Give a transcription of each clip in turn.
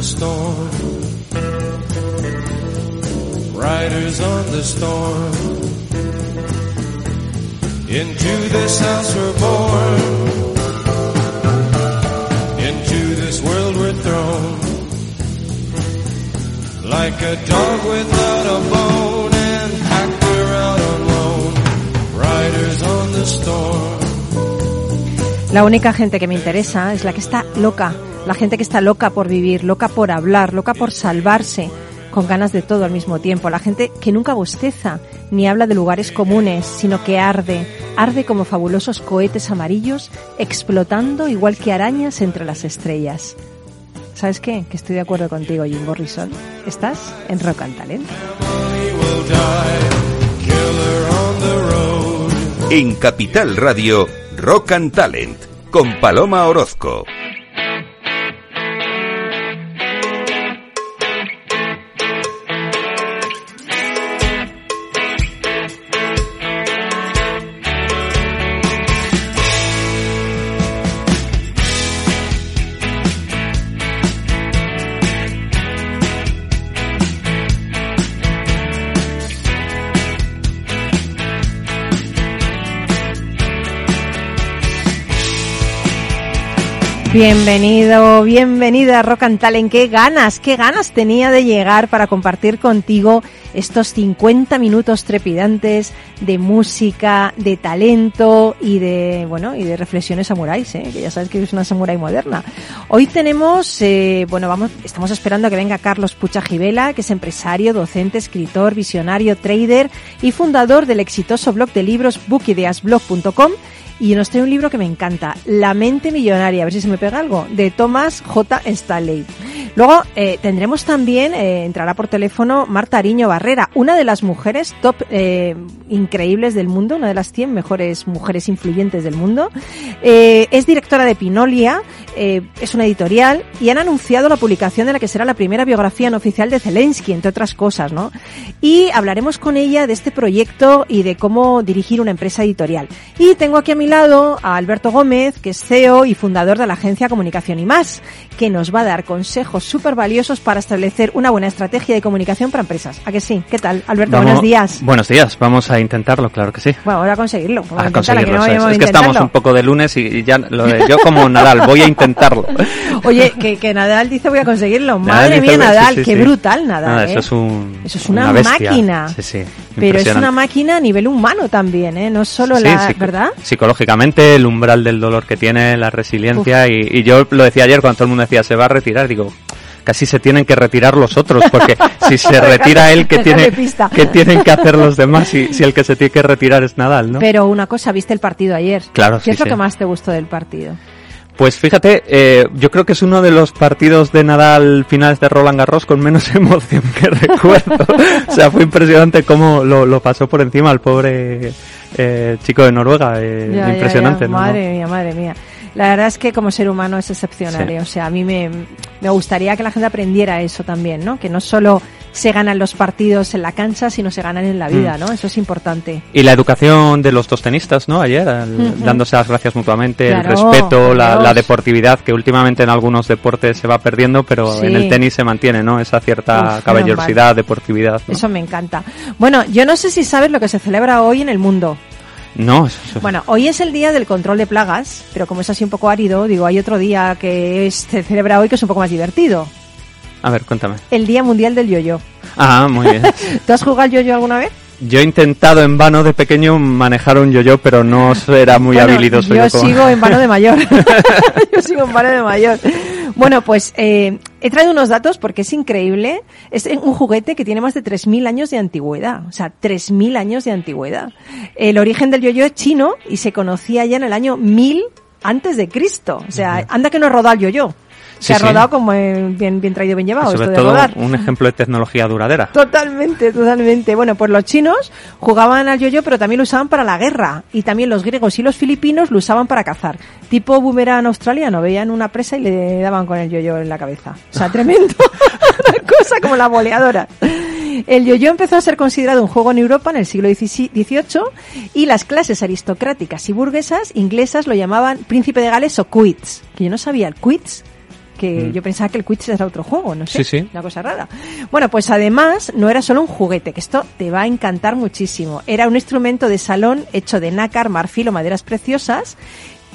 The storm. Riders on the storm. Into this house we're born. Into this world we're thrown. Like a dog without a bone and packed around on loan. Riders on the storm. La única gente que me interesa es la que está loca, la gente que está loca por vivir, loca por hablar, loca por salvarse, con ganas de todo al mismo tiempo, la gente que nunca bosteza ni habla de lugares comunes, sino que arde, arde como fabulosos cohetes amarillos, explotando igual que arañas entre las estrellas. ¿Sabes qué? Que estoy de acuerdo contigo, Jim Morrison. Estás en Rock and Talent. En Capital Radio, Rock and Talent, con Paloma Orozco. Bienvenido, bienvenida a Rock and. Qué ganas, qué ganas tenía de llegar para compartir contigo estos 50 minutos trepidantes de música, de talento y de, bueno, y de reflexiones samuráis, ¿eh? que ya sabes que es una samurái moderna. Hoy tenemos, eh, bueno, vamos, estamos esperando a que venga Carlos Pucha Gibela, que es empresario, docente, escritor, visionario, trader y fundador del exitoso blog de libros bookideasblog.com y nos trae un libro que me encanta, La mente millonaria, a ver si se me pega algo, de Thomas J. Stanley. Luego eh, tendremos también, eh, entrará por teléfono Marta Ariño Barrera, una de las mujeres top eh, increíbles del mundo, una de las 100 mejores mujeres influyentes del mundo. Eh, es directora de Pinolia, eh, es una editorial y han anunciado la publicación de la que será la primera biografía no oficial de Zelensky, entre otras cosas, ¿no? Y hablaremos con ella de este proyecto y de cómo dirigir una empresa editorial. Y tengo aquí a mi lado a Alberto Gómez, que es CEO y fundador de la agencia Comunicación y Más, que nos va a dar consejos súper valiosos para establecer una buena estrategia de comunicación para empresas. ¿A que sí? ¿Qué tal, Alberto? Vamos- Buenos días. Buenos días, vamos a intentarlo, claro que sí. Bueno, ahora a conseguirlo. Vamos a A intentarlo, conseguirlo, no eso es. que estamos un poco de lunes y, y ya lo de yo como Nadal, voy a intentarlo. Oye, que, que Nadal dice voy a conseguirlo. Madre mía, Nadal, sí, qué sí. brutal Nadal. Nada, ¿eh? eso es un Eso es una, bestia. máquina. Sí, sí. Pero es una máquina a nivel humano también, ¿eh? No solo la, ¿verdad? Psicológicamente, el umbral del dolor que tiene, la resiliencia, y, y yo lo decía ayer cuando todo el mundo decía se va a retirar, digo, casi se tienen que retirar los otros, porque si se retira él, ¿qué, tiene. ¿qué tienen que hacer los demás si, si el que se tiene que retirar es Nadal, no? Pero una cosa, ¿viste el partido ayer? Claro, ¿Qué sí, es lo sí. que más te gustó del partido? Pues fíjate, eh, yo creo que es uno de los partidos de Nadal finales de Roland Garros con menos emoción que recuerdo. o sea, fue impresionante cómo lo, lo pasó por encima el pobre eh, chico de Noruega. eh, Ya, impresionante, ya. ¿no? Madre mía, madre mía. La verdad es que como ser humano es excepcional. Sí. ¿eh? O sea, a mí me, me gustaría que la gente aprendiera eso también, ¿no? Que no solo se ganan los partidos en la cancha, sino se ganan en la vida, Mm. ¿no? Eso es importante. Y la educación de los dos tenistas, ¿no? Ayer, dándose las gracias mutuamente, Claro, el respeto, la, la deportividad, que últimamente en algunos deportes se va perdiendo, pero Sí. en el tenis se mantiene, ¿no? Esa cierta Uf, caballerosidad, deportividad. ¿no? Eso me encanta. Bueno, yo no sé si sabes lo que se celebra hoy en el mundo. No, Bueno, hoy es el día del control de plagas, pero como es así un poco árido, digo, hay otro día que se celebra hoy que es un poco más divertido. a ver, cuéntame. El Día Mundial del Yoyo. Ah, muy bien. ¿Tú has jugado al yoyo alguna vez? Yo he intentado en vano de pequeño manejar un yo-yo, pero no era muy Bueno, habilidoso. Yo como- sigo en vano de mayor. yo sigo en vano de mayor. Bueno, pues eh, he traído unos datos porque es increíble. Es un juguete que tiene más de 3.000 años de antigüedad. O sea, 3.000 años de antigüedad. El origen del yoyo es chino y se conocía ya en el año 1000 antes de Cristo. O sea, anda que no rodado el yoyo. Se Sí, ha sí. rodado como bien, bien traído, bien llevado. Sobre esto de todo rodar. un ejemplo de tecnología duradera. Totalmente, totalmente. Bueno, pues los chinos jugaban al yoyo, pero también lo usaban para la guerra. Y también los griegos y los filipinos lo usaban para cazar. Tipo boomerang australiano, veían una presa y le daban con el yoyo en la cabeza. O sea, tremendo. Una cosa como la boleadora. El yoyo empezó a ser considerado un juego en Europa en el siglo XVIII y las clases aristocráticas y burguesas inglesas lo llamaban príncipe de Gales o quits. Que yo no sabía el quits. Que Mm. yo pensaba que el Quidditch era otro juego, no sé, Sí, sí. una cosa rara. Bueno, pues además no era solo un juguete, que esto te va a encantar muchísimo. Era un instrumento de salón hecho de nácar, marfil o maderas preciosas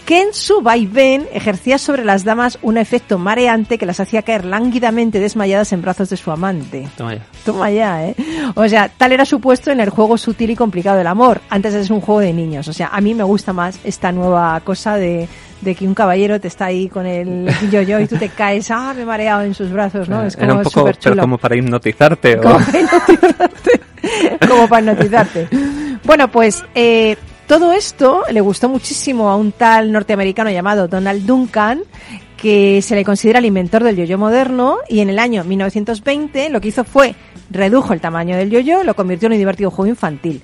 que en su vaivén ejercía sobre las damas un efecto mareante que las hacía caer lánguidamente desmayadas en brazos de su amante. Toma ya. Toma ya, ¿eh? O sea, tal era su puesto en el juego sutil y complicado del amor. Antes ser un juego de niños. O sea, a mí me gusta más esta nueva cosa de, de que un caballero te está ahí con el yo-yo y tú te caes, ah, me he mareado en sus brazos, ¿no? Es como Eh, Era un poco, pero como para hipnotizarte. o- Como para hipnotizarte. Como para hipnotizarte. Bueno, pues eh, todo esto le gustó muchísimo a un tal norteamericano llamado Donald Duncan, que se le considera el inventor del yoyo moderno, y en el año 1920 lo que hizo fue redujo el tamaño del yoyo, lo convirtió en un divertido juego infantil.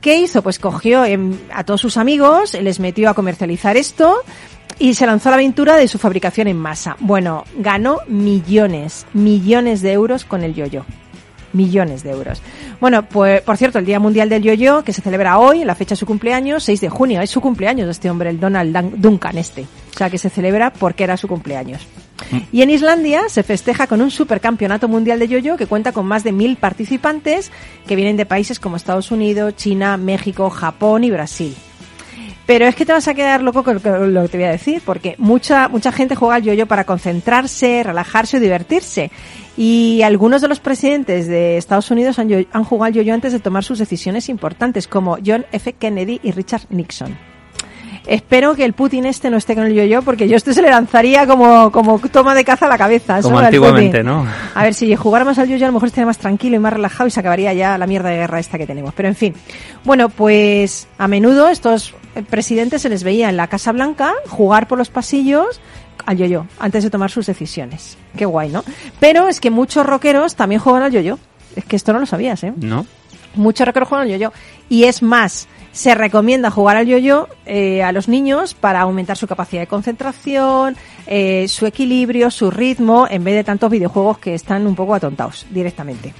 ¿Qué hizo? Pues cogió em, a todos sus amigos, les metió a comercializar esto y se lanzó a la aventura de su fabricación en masa. Bueno, ganó millones, millones de euros con el yoyo. Millones de euros. Bueno, pues por cierto, el Día Mundial del Yoyo, que se celebra hoy, en la fecha de su cumpleaños, 6 de junio, es su cumpleaños de este hombre, el Donald Dun- Duncan este. O sea, que se celebra porque era su cumpleaños. Y en Islandia se festeja con un supercampeonato mundial de yoyo que cuenta con más de mil participantes que vienen de países como Estados Unidos, China, México, Japón y Brasil. Pero es que te vas a quedar loco con lo que te voy a decir, porque mucha, mucha gente juega al yoyo para concentrarse, relajarse o divertirse. Y algunos de los presidentes de Estados Unidos han, han jugado al yoyo antes de tomar sus decisiones importantes, como John F. Kennedy y Richard Nixon. Espero que el Putin este no esté con el yoyo, porque yo este se le lanzaría como, como toma de caza a la cabeza. Como antiguamente. ¿no? A ver, si jugáramos al yoyo a lo mejor estaría más tranquilo y más relajado y se acabaría ya la mierda de guerra esta que tenemos. Pero en fin. Bueno, pues a menudo estos presidentes se les veía en la Casa Blanca jugar por los pasillos al yoyo antes de tomar sus decisiones. Qué guay, ¿no? Pero es que muchos rockeros también juegan al yoyo. Es que esto no lo sabías, ¿eh? ¿No? Muchos rockeros juegan al yoyo. Y es más, se recomienda jugar al yoyo eh, a los niños para aumentar su capacidad de concentración, eh, su equilibrio, su ritmo, en vez de tantos videojuegos que están un poco atontados directamente.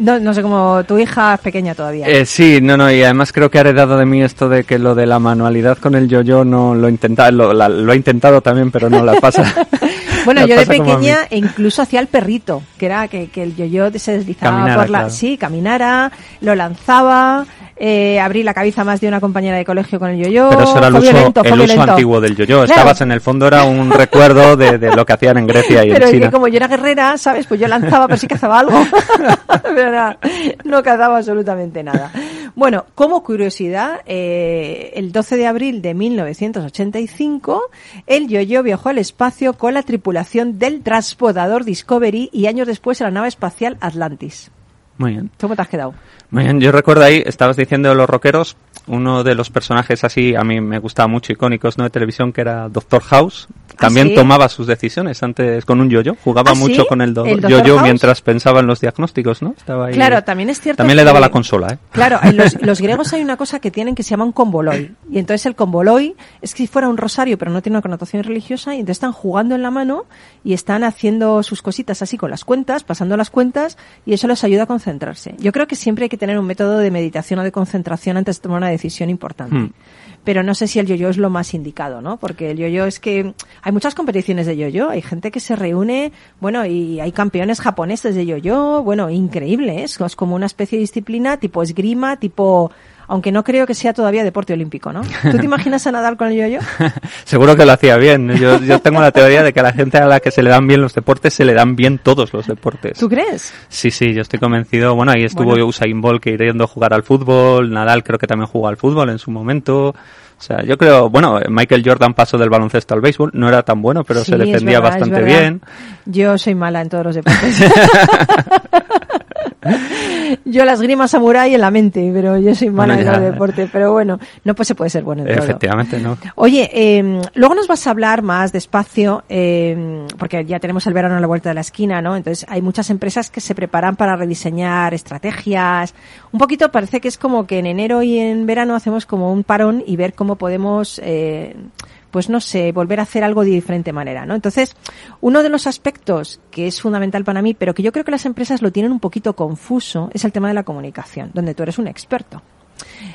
No, no sé cómo tu hija es pequeña todavía. Eh, sí, no, no, y además creo que ha heredado de mí esto de que lo de la manualidad con el yo-yo no lo he intentado, lo, la- lo he intentado también, pero no la pasa. Bueno, yo de pequeña e incluso hacía el perrito, que era que, que el yo-yo se deslizaba Caminara, por la... claro. Sí, caminara, lo lanzaba, eh, abrí la cabeza más de una compañera de colegio con el yo-yo. Pero eso era el uso, violento, fue el uso violento. antiguo del yo-yo. Claro. Estabas en el fondo, era un recuerdo de, de lo que hacían en Grecia y Pero en es China. que como yo era guerrera, ¿sabes? Pues yo lanzaba, pero sí cazaba algo. pero no cazaba absolutamente nada. Bueno, como curiosidad, eh, el 12 de abril de 1985, el yo-yo viajó al espacio con la tripulación del transportador Discovery y años después la nave espacial Atlantis. Muy bien. ¿Cómo te has quedado? Muy bien, yo recuerdo ahí, estabas diciendo los rockeros, uno de los personajes así, a mí me gustaba mucho, icónicos, ¿no? De televisión, que era Doctor House. También ¿sí? tomaba sus decisiones antes con un yo-yo. Jugaba ¿Ah, sí? mucho con el, do- ¿El yo-yo mientras pensaba en los diagnósticos, ¿no? Estaba ahí. Claro, también es cierto También le daba que- la consola, ¿eh? Claro, en los, los griegos hay una cosa que tienen que se llama un convoloi. Y entonces el convoloi es que si fuera un rosario, pero no tiene una connotación religiosa, y entonces están jugando en la mano y están haciendo sus cositas así con las cuentas, pasando las cuentas, y eso les ayuda a concentrarse. Yo creo que siempre hay que tener un método de meditación o de concentración antes de tomar una decisión importante. Hmm. Pero no sé si el yo-yo es lo más indicado, ¿no? Porque el yo-yo es que hay muchas competiciones de yo-yo, hay gente que se reúne, bueno, y hay campeones japoneses de yo-yo, bueno, increíble, ¿eh? es como una especie de disciplina tipo esgrima, tipo, aunque no creo que sea todavía deporte olímpico, ¿no? ¿Tú te imaginas a nadar con el yo-yo? Seguro que lo hacía bien. Yo, yo tengo la teoría de que a la gente a la que se le dan bien los deportes, se le dan bien todos los deportes. ¿Tú crees? Sí, sí, yo estoy convencido. Bueno, ahí estuvo Bueno. Usain Bolt que yendo a jugar al fútbol, Nadal creo que también jugó al fútbol en su momento. O sea, yo creo, bueno, Michael Jordan pasó del baloncesto al béisbol, no era tan bueno, pero Sí, se defendía verdad, bastante bien. Yo soy mala en todos los deportes. Yo las grimas samurai en la mente, pero yo soy mala Bueno, en deportes. Pero bueno, no pues se puede ser bueno en todo. Efectivamente, ¿no? Oye, eh, luego nos vas a hablar más despacio, eh, porque ya tenemos el verano a la vuelta de la esquina, ¿no? Entonces hay muchas empresas que se preparan para rediseñar estrategias. Un poquito parece que es como que en enero y en verano hacemos como un parón y ver cómo podemos, eh, pues no sé, volver a hacer algo de diferente manera, ¿no? Entonces, uno de los aspectos que es fundamental para mí, pero que yo creo que las empresas lo tienen un poquito confuso, es el tema de la comunicación, donde tú eres un experto.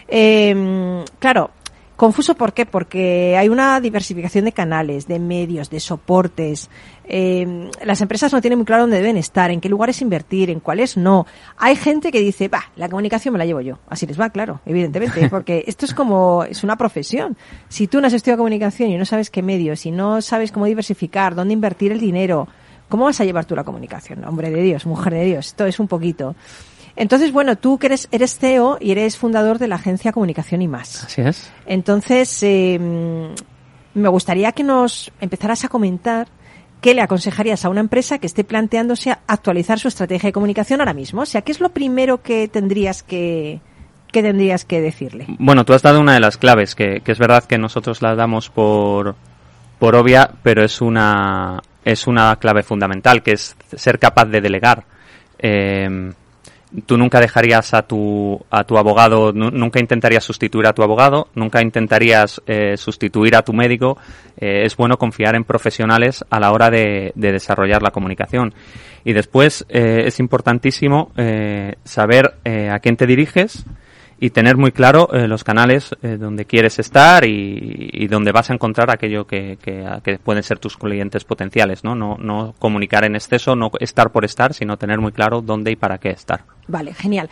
Eh, claro, Confuso, ¿por qué? Porque hay una diversificación de canales, de medios, de soportes. Eh, las empresas no tienen muy claro dónde deben estar, en qué lugares invertir, en cuáles no. Hay gente que dice, va, la comunicación me la llevo yo. Así les va, claro, evidentemente, porque esto es como, es una profesión. Si tú no has estudiado comunicación y no sabes qué medios, y no sabes cómo diversificar, dónde invertir el dinero, ¿cómo vas a llevar tú la comunicación? Hombre de Dios, mujer de Dios, esto es un poquito. Entonces, bueno, tú que eres, eres CEO y eres fundador de la agencia Comunicación y Más. Así es. Entonces, eh, me gustaría que nos empezaras a comentar qué le aconsejarías a una empresa que esté planteándose actualizar su estrategia de comunicación ahora mismo. O sea, ¿qué es lo primero que tendrías que, que tendrías que decirle? Bueno, tú has dado una de las claves, que, que es verdad que nosotros la damos por, por obvia, pero es una, es una clave fundamental, que es ser capaz de delegar. Eh, tú nunca dejarías a tu, a tu abogado, nunca intentarías sustituir a tu abogado, nunca intentarías eh, sustituir a tu médico. Eh, es bueno confiar en profesionales a la hora de, de desarrollar la comunicación. Y después eh, es importantísimo eh, saber a quién te diriges, y tener muy claro eh, los canales eh, donde quieres estar y, y, donde vas a encontrar aquello que, que, pueden ser tus clientes potenciales, ¿no? ¿no? No comunicar en exceso, no estar por estar, sino tener muy claro dónde y para qué estar. Vale, genial.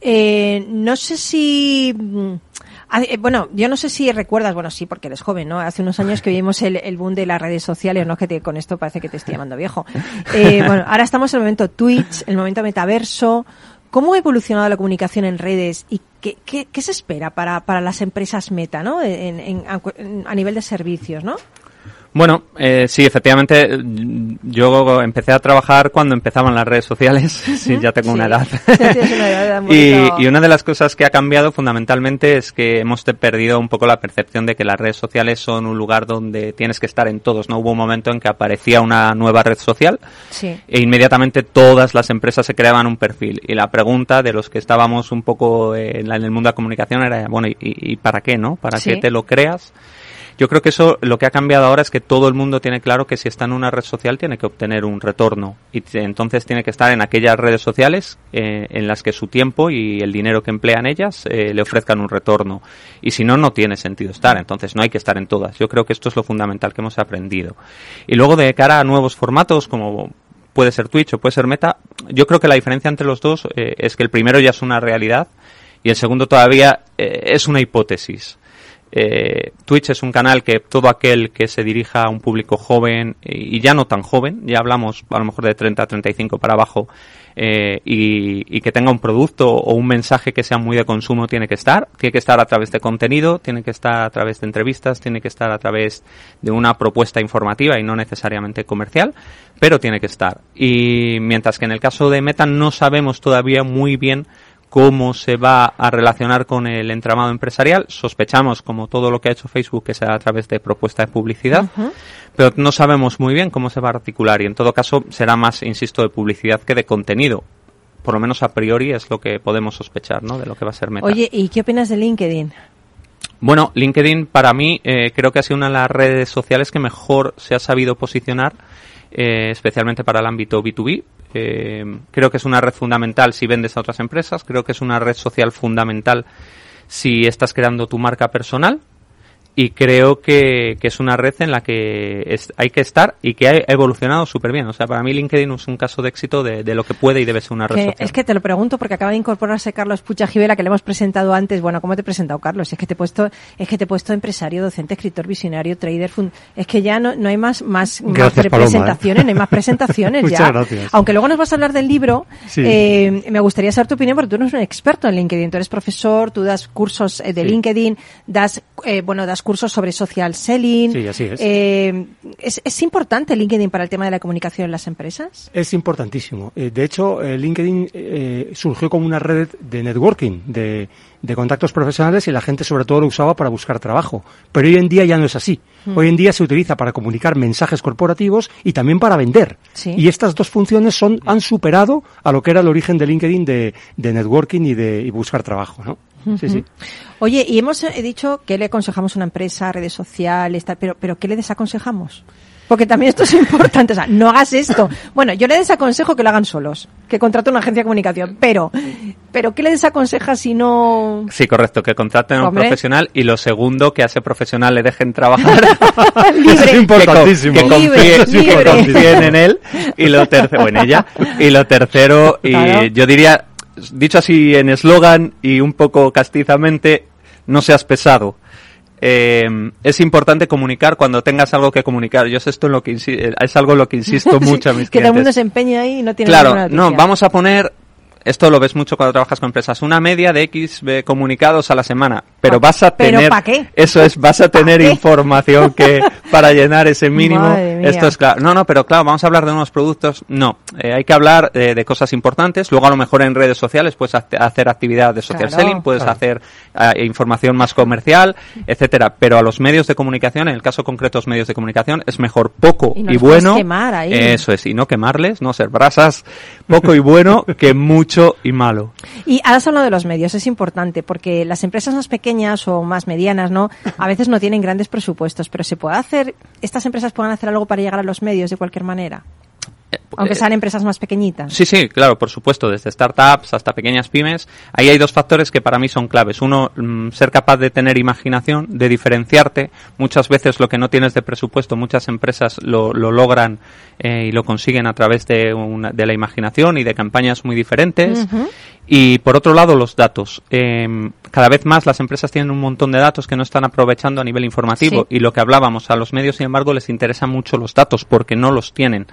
Eh, no sé si... Mm, eh, bueno, yo no sé si recuerdas, bueno, sí, porque eres joven, ¿no? Hace unos años que vimos el, el boom de las redes sociales, no que te, con esto parece que te estoy llamando viejo. Eh, bueno, ahora estamos en el momento Twitch, el momento metaverso. ¿Cómo ha evolucionado la comunicación en redes y qué, se espera para, para, las empresas meta, ¿no? En, en, a nivel de servicios, ¿no? Bueno, eh, sí, efectivamente, yo empecé a trabajar cuando empezaban las redes sociales, sí, ya tengo sí. una edad. una edad y, y, una de las cosas que ha cambiado fundamentalmente es que hemos perdido un poco la percepción de que las redes sociales son un lugar donde tienes que estar en todos, ¿no? Hubo un momento en que aparecía una nueva red social e inmediatamente todas las empresas se creaban un perfil. Y la pregunta de los que estábamos un poco en, la, en el mundo de la comunicación era, bueno, ¿y, y para qué, no? ¿Para qué te lo creas? Yo creo que eso lo que ha cambiado ahora es que todo el mundo tiene claro que si está en una red social tiene que obtener un retorno. Y entonces tiene que estar en aquellas redes sociales eh, en las que su tiempo y el dinero que emplea en ellas eh, le ofrezcan un retorno. Y si no no tiene sentido estar. Entonces no hay que estar en todas. Yo creo que esto es lo fundamental que hemos aprendido. Y luego de cara a nuevos formatos como puede ser Twitch o puede ser Meta yo creo que la diferencia entre los dos eh, es que el primero ya es una realidad y el segundo todavía eh, es una hipótesis eh, Twitch es un canal que todo aquel que se dirija a un público joven y ya no tan joven, ya hablamos a lo mejor de 30 a 35 para abajo, eh, y, y, que tenga un producto o un mensaje que sea muy de consumo tiene que estar, tiene que estar a través de contenido, tiene que estar a través de entrevistas, tiene que estar a través de una propuesta informativa y no necesariamente comercial, pero tiene que estar. Y mientras que en el caso de Meta no sabemos todavía muy bien cómo se va a relacionar con el entramado empresarial. Sospechamos, como todo lo que ha hecho Facebook, que será a través de propuesta de publicidad, uh -huh. pero no sabemos muy bien cómo se va a articular y en todo caso será más, insisto, de publicidad que de contenido. Por lo menos a priori es lo que podemos sospechar, ¿no? De lo que va a ser Meta. Oye, ¿y qué opinas de LinkedIn? Bueno, LinkedIn para mí eh, creo que ha sido una de las redes sociales que mejor se ha sabido posicionar, eh, especialmente para el ámbito B2B, eh, creo que es una red fundamental si vendes a otras empresas, creo que es una red social fundamental si estás creando tu marca personal y creo que, que, es una red en la que es, hay que estar y que ha evolucionado súper bien. O sea, para mí LinkedIn es un caso de éxito de, de lo que puede y debe ser una red que, social. Es que te lo pregunto porque acaba de incorporarse Carlos Pucha Givela, que le hemos presentado antes. Bueno, ¿cómo te he presentado, Carlos? Es que te he puesto, es que te he puesto empresario, docente, escritor, visionario, trader, fund... es que ya no, no hay más, más, gracias, más presentaciones, ¿eh? no hay más presentaciones Muchas ya. Gracias. Aunque luego nos vas a hablar del libro, sí. eh, me gustaría saber tu opinión porque tú no eres un experto en LinkedIn, tú eres profesor, tú das cursos eh, de sí. LinkedIn, das, eh, bueno, das cursos sobre social selling. Sí, así es. Eh, es. ¿Es importante LinkedIn para el tema de la comunicación en las empresas? Es importantísimo. Eh, de hecho, eh, LinkedIn surgió como una red de networking, de, de, contactos profesionales y la gente sobre todo lo usaba para buscar trabajo. Pero hoy en día ya no es así. Mm. Hoy en día se utiliza para comunicar mensajes corporativos y también para vender. Sí. Y estas dos funciones son, han superado a lo que era el origen de LinkedIn de, de networking y de y buscar trabajo, ¿no? Sí, sí. Oye, y hemos he dicho que le aconsejamos a una empresa, redes sociales, tal, pero, pero ¿qué le desaconsejamos? Porque también esto es importante. O sea, no hagas esto. Bueno, yo le desaconsejo que lo hagan solos, que contraten una agencia de comunicación. Pero, pero ¿qué le desaconseja si no...? Sí, correcto, que contraten a un profesional y lo segundo, que a ese profesional le dejen trabajar. Libre. es importantísimo. Que, con- que Libre, confíe- libre. que confíen en él y lo tercero, o en ella. Y lo tercero, y Claro. yo diría, dicho así en eslogan y un poco castizamente, no seas pesado. Eh, es importante comunicar cuando tengas algo que comunicar. Yo es esto en lo que eh, es algo en lo que insisto mucho a mis que todo el mundo clientes. se empeña ahí y no tiene Claro, no, vamos a poner, esto lo ves mucho cuando trabajas con empresas, una media de X comunicados a la semana, pero vas a ¿pero tener, pa' qué? eso es, vas a tener información que para llenar ese mínimo, esto es claro. No, no, pero claro, vamos a hablar de unos productos, no, eh, hay que hablar eh, de cosas importantes, luego a lo mejor en redes sociales puedes hace- hacer actividad de social Claro. selling, puedes Claro. hacer eh, información más comercial, etcétera, pero a los medios de comunicación, en el caso concreto los medios de comunicación, es mejor poco Y bueno, quemar ahí. eso es, y no quemarles, no ser brasas, poco y bueno que mucho y malo. Y has hablado de los medios, es importante, porque las empresas más pequeñas o más medianas, ¿no? A veces no tienen grandes presupuestos, pero se puede hacer, estas empresas pueden hacer algo para llegar a los medios de cualquier manera. Aunque sean empresas más pequeñitas. Sí, sí, claro, por supuesto, desde startups hasta pequeñas pymes. Ahí hay dos factores que para mí son claves. Uno, mm, ser capaz de tener imaginación, de diferenciarte. Muchas veces lo que no tienes de presupuesto, muchas empresas lo, lo logran eh, y lo consiguen a través de, una- de la imaginación y de campañas muy diferentes. Y por otro lado, los datos. Eh, cada vez más las empresas tienen un montón de datos que no están aprovechando a nivel informativo. Sí. Y lo que hablábamos, a los medios, sin embargo, les interesan mucho los datos porque no los tienen.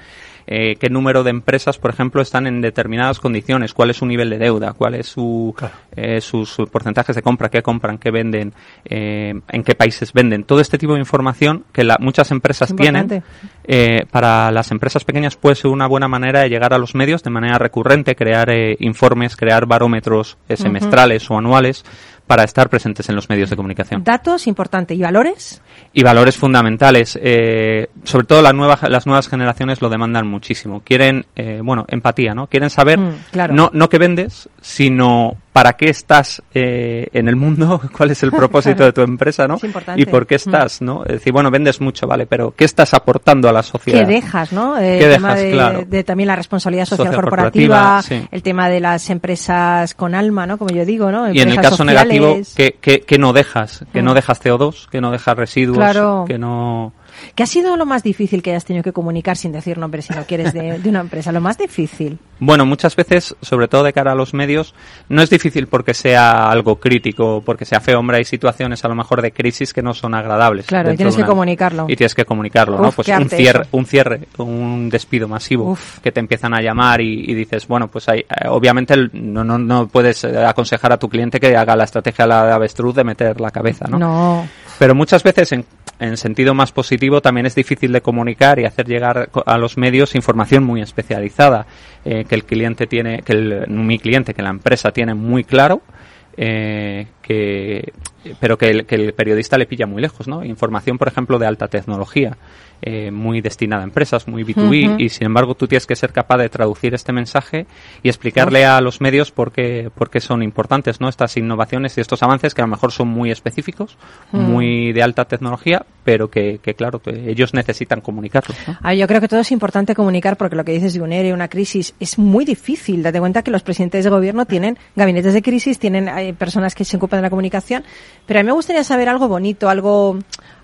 Eh, qué número de empresas, por ejemplo, están en determinadas condiciones, cuál es su nivel de deuda, cuál es su, Claro. eh, sus, sus porcentajes de compra, qué compran, qué venden, eh, en qué países venden. Todo este tipo de información que la- muchas empresas Es tienen, eh, para las empresas pequeñas puede ser una buena manera de llegar a los medios de manera recurrente, crear eh, informes, crear barómetros eh, semestrales o anuales para estar presentes en los medios de comunicación. Datos, importante. ¿Y valores? Y valores fundamentales. eh, sobre todo las nuevas, las nuevas generaciones lo demandan muchísimo. Quieren, eh, bueno, empatía, ¿no? Quieren saber Mm, claro. no, no qué vendes, sino para qué estás eh, en el mundo, cuál es el propósito Claro. de tu empresa, ¿no? Es importante. Y por qué Mm. estás, ¿no? Es decir, bueno, vendes mucho, vale, pero ¿qué estás aportando a la sociedad? ¿Qué dejas, no? Eh, ¿Qué el tema dejas? de, Claro. de también la responsabilidad social, Social corporativa, corporativa, sí. el tema de las empresas con alma, ¿no? Como yo digo, ¿no? Y en el caso sociales. Negativo, ¿qué, qué, qué no dejas? Que Mm. no dejas CO2, que no dejas residuos, Claro. que no... ¿Qué ha sido lo más difícil que hayas tenido que comunicar sin decir nombres, si no quieres, de, de una empresa? Lo más difícil. Bueno, muchas veces, sobre todo de cara a los medios, no es difícil porque sea algo crítico, porque sea feo, hombre, hay situaciones a lo mejor de crisis que no son agradables. Claro, y tienes que una- comunicarlo. Y tienes que comunicarlo, ¿no? Pues un cierre, un cierre, un despido masivo, Uf. que te empiezan a llamar y, y dices, bueno, pues hay, eh, obviamente no, no, no puedes eh, aconsejar a tu cliente que haga la estrategia la de avestruz de meter la cabeza, ¿no? No. Pero muchas veces, en, en sentido más positivo, también es difícil de comunicar y hacer llegar a los medios información muy especializada eh, que el cliente tiene, que el, mi cliente, que la empresa tiene muy claro. eh, que pero que el, que el periodista le pilla muy lejos, ¿no? Información, por ejemplo, de alta tecnología, eh, muy destinada a empresas, muy B2B, Ujú. y sin embargo tú tienes que ser capaz de traducir este mensaje y explicarle a los medios por qué, por qué son importantes, ¿no? Estas innovaciones y estos avances que a lo mejor son muy específicos, Mm. muy de alta tecnología, pero que, que claro, que ellos necesitan comunicarlos, ¿no? A ver, yo creo que todo es importante comunicar porque lo que dices de un ERE, una crisis, es muy difícil. Date cuenta que los presidentes de gobierno tienen gabinetes de crisis, tienen eh, personas que se ocupan de la comunicación, pero a mí me gustaría saber algo bonito, algo...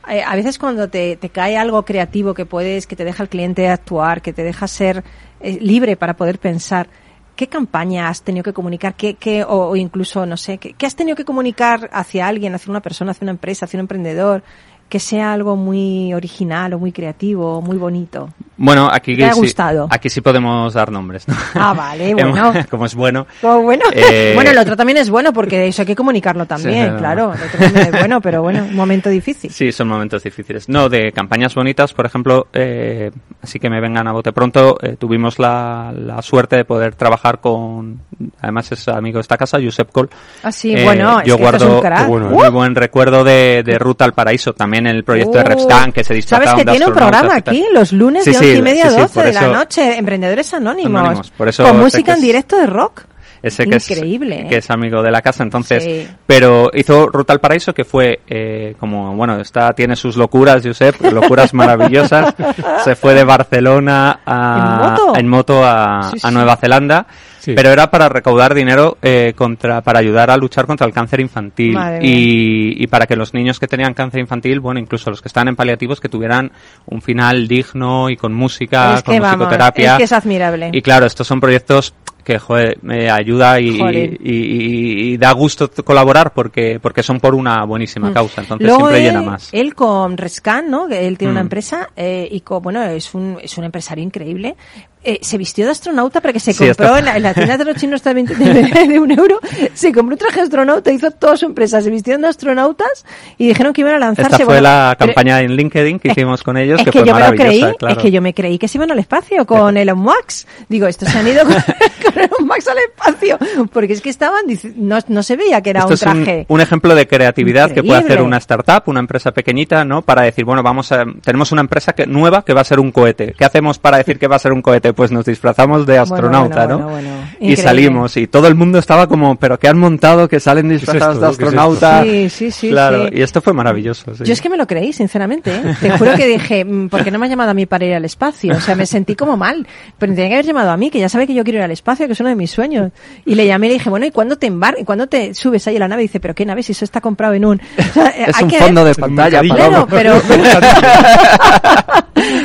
eh, a veces cuando te, te cae algo creativo que puedes, que te deja el cliente actuar, que te deja ser eh, libre para poder pensar, ¿qué campaña has tenido que comunicar? ¿Qué, qué, o, o incluso, no sé, ¿qué, qué has tenido que comunicar hacia alguien, hacia una persona, hacia una empresa, hacia un emprendedor? Que sea algo muy original o muy creativo o muy bonito. Bueno, aquí ¿Te ha sí, gustado? aquí sí podemos dar nombres, ¿no? Ah, vale, bueno. Como es bueno. Oh, bueno. Eh, bueno, el otro también es bueno porque eso hay que comunicarlo también, Sí, no. claro. El otro también es bueno, pero bueno, un momento difícil. Sí, son momentos difíciles. No, de campañas bonitas, por ejemplo, eh, así que me vengan a bote pronto, eh, tuvimos la, la suerte de poder trabajar con, además es amigo de esta casa, Josep Col. Ah, sí, Eh, bueno, es yo que esto es guardo un crack. Qué bueno, Uh, muy buen recuerdo de, de Ruta al Paraíso, también el proyecto de uh, Repstan, que se Sabes disfrazaban que de tiene un programa aquí, los lunes Sí, de y media doce de la noche, Emprendedores Anónimos. Anónimos, por eso con música en es- directo de rock. ese que es, Increíble, ¿eh? que es amigo de la casa, entonces, Sí. pero hizo Ruta al Paraíso que fue eh, como, bueno, está, tiene sus locuras, Josep, locuras maravillosas, se fue de Barcelona a, ¿En moto? en moto a, Sí, a sí. Nueva Zelanda, Sí. pero era para recaudar dinero eh, contra, para ayudar a luchar contra el cáncer infantil y, y para que los niños que tenían cáncer infantil, bueno, incluso los que están en paliativos, que tuvieran un final digno y con música, es con que vamos, musicoterapia. es que es admirable. Y claro, estos son proyectos que joder, me ayuda y, y- y- y da gusto colaborar porque porque son por una buenísima causa, entonces Mm. Luego siempre él, llena más. Él con Rescan, ¿no? Él tiene una Mm. empresa eh, y co- bueno, es un, es un empresario increíble. Eh, se vistió de astronauta porque se Sí, compró en, la, en la tienda de los chinos de, 20 de, de un euro, se compró un traje de astronauta, hizo toda su empresa, se vistieron de astronautas y dijeron que iban a lanzarse. Esta fue bueno, la pero- campaña en LinkedIn que es- hicimos con ellos, es que, que, fue yo me lo creí, claro. es que yo me creí que se iban al espacio con Elon Musk. Digo, estos se han ido con, con Elon Musk al espacio, porque es que estaban, no, no se veía que era Esto un es un, traje. un ejemplo de creatividad que puede hacer una startup, una empresa pequeñita, ¿no? Para decir, bueno, vamos a, tenemos una empresa que, nueva que va a ser un cohete. ¿Qué hacemos para decir que va a ser un cohete? Pues nos disfrazamos de astronauta, bueno, ¿no? bueno, bueno. Y Increíble. salimos y todo el mundo estaba como, pero ¿qué han montado? Que salen disfrazados esto? de astronauta. Sí, sí, sí, Claro, sí. y esto fue maravilloso. sí. Yo es que me lo creí, sinceramente. ¿eh? Te juro que dije, mm, ¿por qué no me ha llamado a mí para ir al espacio? O sea, me sentí como mal. Pero tenía que haber llamado a mí, que ya sabe que yo quiero ir al espacio, que es uno de mis sueños. Y le llamé y le dije, bueno, ¿y cuándo te embar ¿Y cuándo te subes ahí a la nave? Y dice, ¿pero qué nave? Si eso está comprado en un... O sea, eh, Es hay un que- fondo de Es un pantalla. Claro, pero...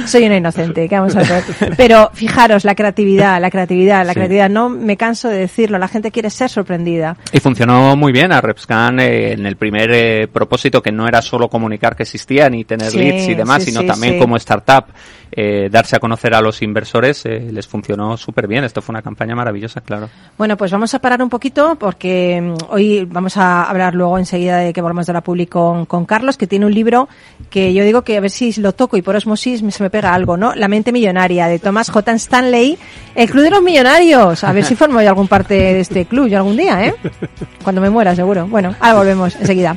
Soy una inocente, ¿qué vamos a hacer? Pero fijaros, la creatividad, la creatividad, la Sí. creatividad. No me canso de decirlo, la gente quiere ser sorprendida. Y funcionó muy bien a RepScan eh, en el primer eh, propósito, que no era solo comunicar que existían y tener Sí, leads y demás, sí, sino también como startup eh, darse a conocer a los inversores, eh, les funcionó súper bien. Esto fue una campaña maravillosa, claro. Bueno, pues vamos a parar un poquito porque mm, hoy vamos a hablar luego enseguida de que volvamos de la public con, con Carlos, que tiene un libro que yo digo que a ver si lo toco y por osmosis se me pega algo, ¿no? La mente millonaria de Thomas J. Stanley, el club de los millonarios. A ver si formo yo algún parte de este club yo algún día, ¿eh? Cuando me muera, seguro. Bueno, ahora volvemos enseguida.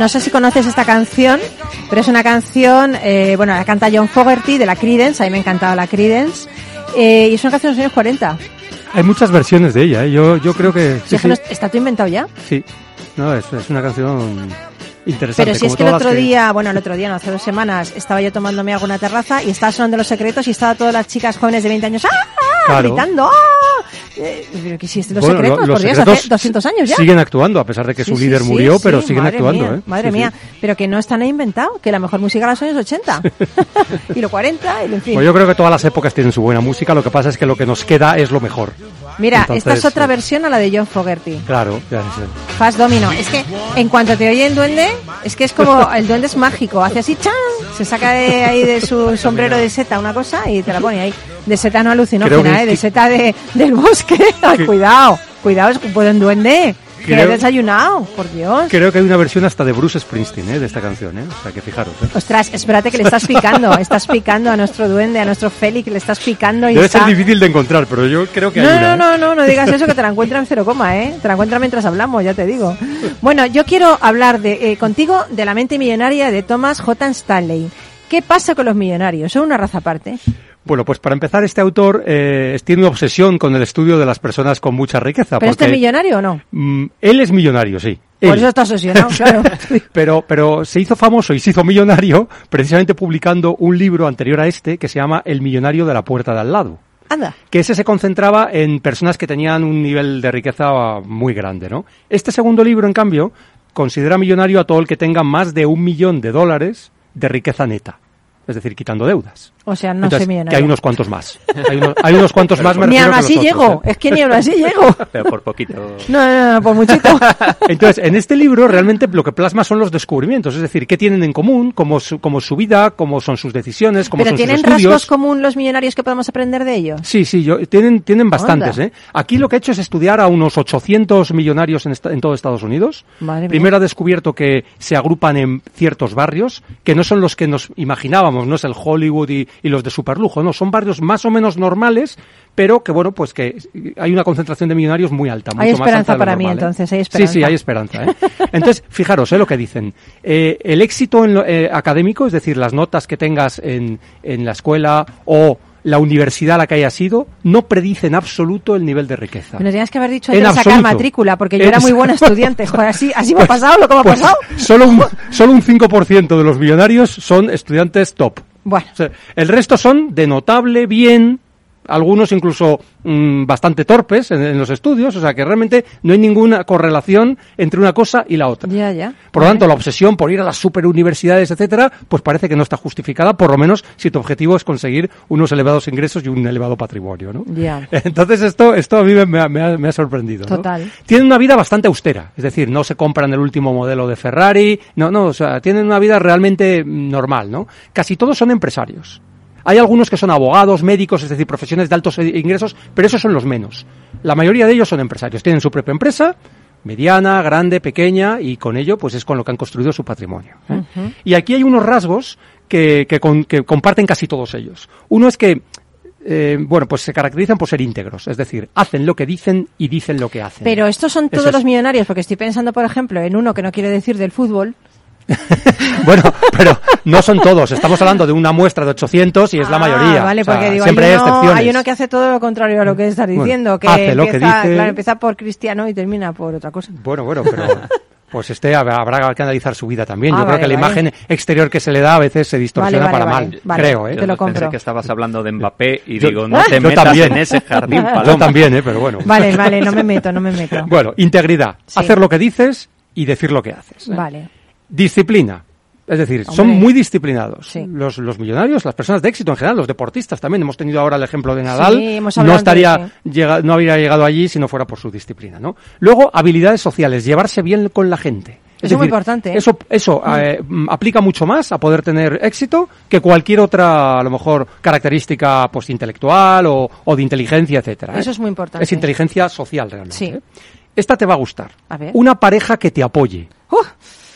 No sé si conoces esta canción, pero es una canción, eh, bueno, la canta John Fogerty de la Creedence, a mí me encantaba la Creedence, eh, y es una canción de los años 40. Hay muchas versiones de ella, ¿eh? yo, yo creo que... Sí, ¿Ya que sí, no- ¿Está todo inventado ya? sí. No, es, es una canción interesante. Pero si es que el otro día, bueno, el otro día, no, hace dos semanas, estaba yo tomándome algo en una terraza y estaba sonando los secretos y estaba todas las chicas jóvenes de 20 años ¡ah! Claro. gritando ¡ah! Eh, pero que si es los Bueno, secretos, lo- los por Dios, secretos hace 200 años ya. Siguen actuando, a pesar de que Sí, su sí, líder murió, sí, pero siguen madre actuando, mía, ¿eh? Madre mía, pero que no están inventado, que la mejor música de los años 80 y los 40 y en fin. Pues yo creo que todas las épocas tienen su buena música, lo que pasa es que lo que nos queda es lo mejor. Mira, esta es Entonces, otra eh, versión a la de John Fogerty. Claro, ya sé. Fast Domino. Es que en cuanto te oye el duende, es que es como el duende es mágico. Hace así, ¡chan! Se saca de ahí de su sombrero de seta una cosa y te la pone ahí. De seta no alucinógena, que- ¿eh? De seta de, del bosque. Ay, cuidado, cuidado, es que puede un duende. Que Creo- he desayunado, por Dios. Creo que hay una versión hasta de Bruce Springsteen, ¿eh? De esta canción, ¿eh? O sea, que fijaros, ¿eh? Ostras, espérate que le estás picando, estás picando a nuestro duende, a nuestro Félix, le estás picando y Debe está... ser difícil de encontrar, pero yo creo que hay No, una, no, ¿eh? no, no, no digas eso que te la encuentran en cero coma, ¿eh? Te la encuentran mientras hablamos, ya te digo. Bueno, yo quiero hablar de, eh, contigo de la mente millonaria de Thomas J. Stanley. ¿Qué pasa con los millonarios? ¿Son una raza aparte? Bueno, pues para empezar, este autor eh, tiene una obsesión con el estudio de las personas con mucha riqueza. ¿Pero este es millonario o no? mm, él es millonario, sí. Por eso está obsesionado, claro. pero, pero se hizo famoso y se hizo millonario precisamente publicando un libro anterior a este que se llama El millonario de la puerta de al lado. Anda. que ese se concentraba en personas que tenían un nivel de riqueza muy grande, ¿no? Este segundo libro, en cambio, considera millonario a todo el que tenga más de un millón de dólares de riqueza neta. Es decir, quitando deudas. O sea, no Entonces, soy millonario. que hay unos cuantos más. Hay unos, hay unos cuantos más, me Ni aún así llego, ¿eh? es que ni aún así llego. Pero por poquito. No, no, no, por muchito. Entonces, en este libro realmente lo que plasma son los descubrimientos, es decir, qué tienen en común, cómo su, cómo su vida, cómo son sus decisiones, cómo Pero son tienen sus estudios. rasgos común los millonarios que podemos aprender de ellos. Sí, sí, yo, tienen, tienen bastantes. ¿eh? Aquí lo que ha hecho es estudiar a unos 800 millonarios en, esta- en todo Estados Unidos. Madre mía. Primero ha descubierto que se agrupan en ciertos barrios, que no son los que nos imaginábamos, no es el Hollywood y, y los de superlujo, no, son barrios más o menos normales, pero que bueno, pues que hay una concentración de millonarios muy alta. Hay mucho más esperanza alta para mí, ¿eh? entonces, hay Sí, esperanza. sí, hay esperanza. ¿eh? Entonces, fijaros ¿eh? lo que dicen. El éxito en lo- académico, es decir, las notas que tengas en, en la escuela o la universidad a la que hayas ido, no predice en absoluto el nivel de riqueza. Me lo tenías que haber dicho antes de sacar matrícula, porque yo En- era muy buena estudiante. Joder, así, así me ha pasado lo que me ha Pues, pasado. solo un, solo un 5% de los millonarios son estudiantes top. Bueno, el resto son de notable, bien, algunos incluso mm, bastante torpes en, en los estudios, o sea que realmente no hay ninguna correlación entre una cosa y la otra. ya, ya. Por lo tanto, la obsesión por ir a las superuniversidades, etcétera, pues parece que no está justificada, por lo menos si tu objetivo es conseguir unos elevados ingresos y un elevado patrimonio, ¿no? Ya. Entonces esto, esto a mí me, me ha- me ha, me ha sorprendido. ¿no? Total. Tienen una vida bastante austera, es decir, no se compran el último modelo de Ferrari, no, no, o sea, tienen una vida realmente normal, ¿no? Casi todos son empresarios. Hay algunos que son abogados, médicos, es decir, profesiones de altos ingresos, pero esos son los menos. La mayoría de ellos son empresarios, tienen su propia empresa, mediana, grande, pequeña, y con ello, pues es con lo que han construido su patrimonio. ¿eh? Y aquí hay unos rasgos que, que con- que comparten casi todos ellos. Uno es que eh, bueno, pues se caracterizan por ser íntegros, es decir, hacen lo que dicen y dicen lo que hacen. Pero estos son todos es. los millonarios, porque estoy pensando, por ejemplo, en uno que no quiere decir del fútbol. Bueno, pero no son todos. Estamos hablando de una muestra de 800 y es la Ah, mayoría. Vale, O sea, porque digo, siempre hay hay uno, excepciones. hay uno que hace todo lo contrario a lo que estás Bueno, diciendo, que, hace lo que empieza, dice. claro, empieza por cristiano y termina por otra cosa. Bueno, bueno, pero pues este habrá, habrá que analizar su vida también. Ah, Yo creo vale, que la vale. imagen exterior que se le da a veces se distorsiona Vale, vale, para mal, vale. creo, ¿eh? Te lo Yo pensé compro. que estabas hablando de Mbappé y Yo- digo, no te yo metas también. en ese jardín, Yo Paloma. también, ¿eh? Pero bueno. Vale, vale, no me meto, no me meto. Bueno, integridad. Sí. Hacer lo que dices y decir lo que haces. ¿eh? Vale. Disciplina. Es decir, son muy disciplinados. Sí. Los, los millonarios, las personas de éxito en general, los deportistas también. Hemos tenido ahora el ejemplo de Nadal. Sí, hemos no estaría, antes, llega- no habría llegado allí si no fuera por su disciplina, ¿no? Luego, habilidades sociales, llevarse bien con la gente. Eso es muy importante, ¿eh? Eso, eso eh, mm, aplica mucho más a poder tener éxito que cualquier otra, a lo mejor, característica pues, intelectual o, o de inteligencia, etcétera. ¿eh? Eso es muy importante. Es inteligencia social realmente. Sí. ¿eh? Esta te va a gustar. A ver. Una pareja que te apoye. ¡Uh!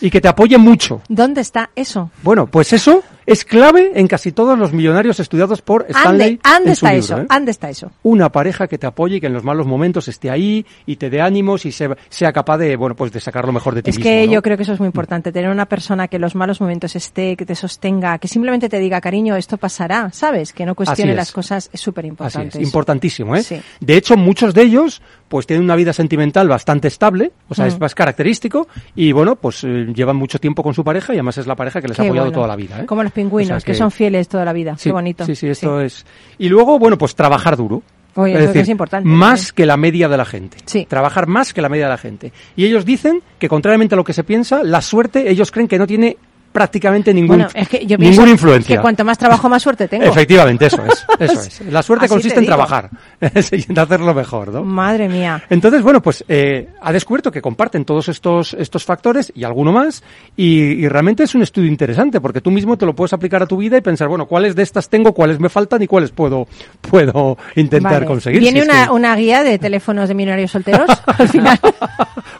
Y que te apoye mucho. ¿Dónde está eso? Bueno, pues eso es clave en casi todos los millonarios estudiados por Stanley. ¿Ande, está libro, eso? ¿eh? ¿Ande está eso? Una pareja que te apoye y que en los malos momentos esté ahí y te dé ánimos y se- sea capaz de, bueno, pues de sacar lo mejor de ti Es mismo, que ¿no? yo creo que eso es muy importante, tener una persona que en los malos momentos esté, que te sostenga, que simplemente te diga, cariño, esto pasará, ¿sabes? Que no cuestione es. las cosas, es súper importante. es, importantísimo, ¿eh? Sí. De hecho, muchos de ellos, pues tienen una vida sentimental bastante estable, o sea, Mm. es más característico, y bueno, pues eh, llevan mucho tiempo con su pareja y además es la pareja que les ha apoyado bueno. toda la vida, ¿eh? Como los pingüinos, O sea que... son fieles toda la vida. Sí, Qué bonito. Sí, sí, esto es. Y luego, bueno, pues trabajar duro. Oye, eso que es importante Más también. que la media de la gente. Sí. Trabajar más que la media de la gente. Y ellos dicen que, contrariamente a lo que se piensa, la suerte, ellos creen que no tiene prácticamente ningún, Bueno, es que yo ninguna influencia. que cuanto más trabajo, más suerte tengo. Efectivamente, eso es. Eso es. La suerte Así consiste te en trabajar. En hacerlo mejor, ¿no? Madre mía. Entonces, bueno, pues eh, ha descubierto que comparten todos estos, estos factores y alguno más, y, y realmente es un estudio interesante, porque tú mismo te lo puedes aplicar a tu vida y pensar, bueno, cuáles de estas tengo, cuáles me faltan y cuáles puedo, puedo intentar Vale. conseguir. ¿Viene Si es una, que- una guía de teléfonos de millonarios solteros al final?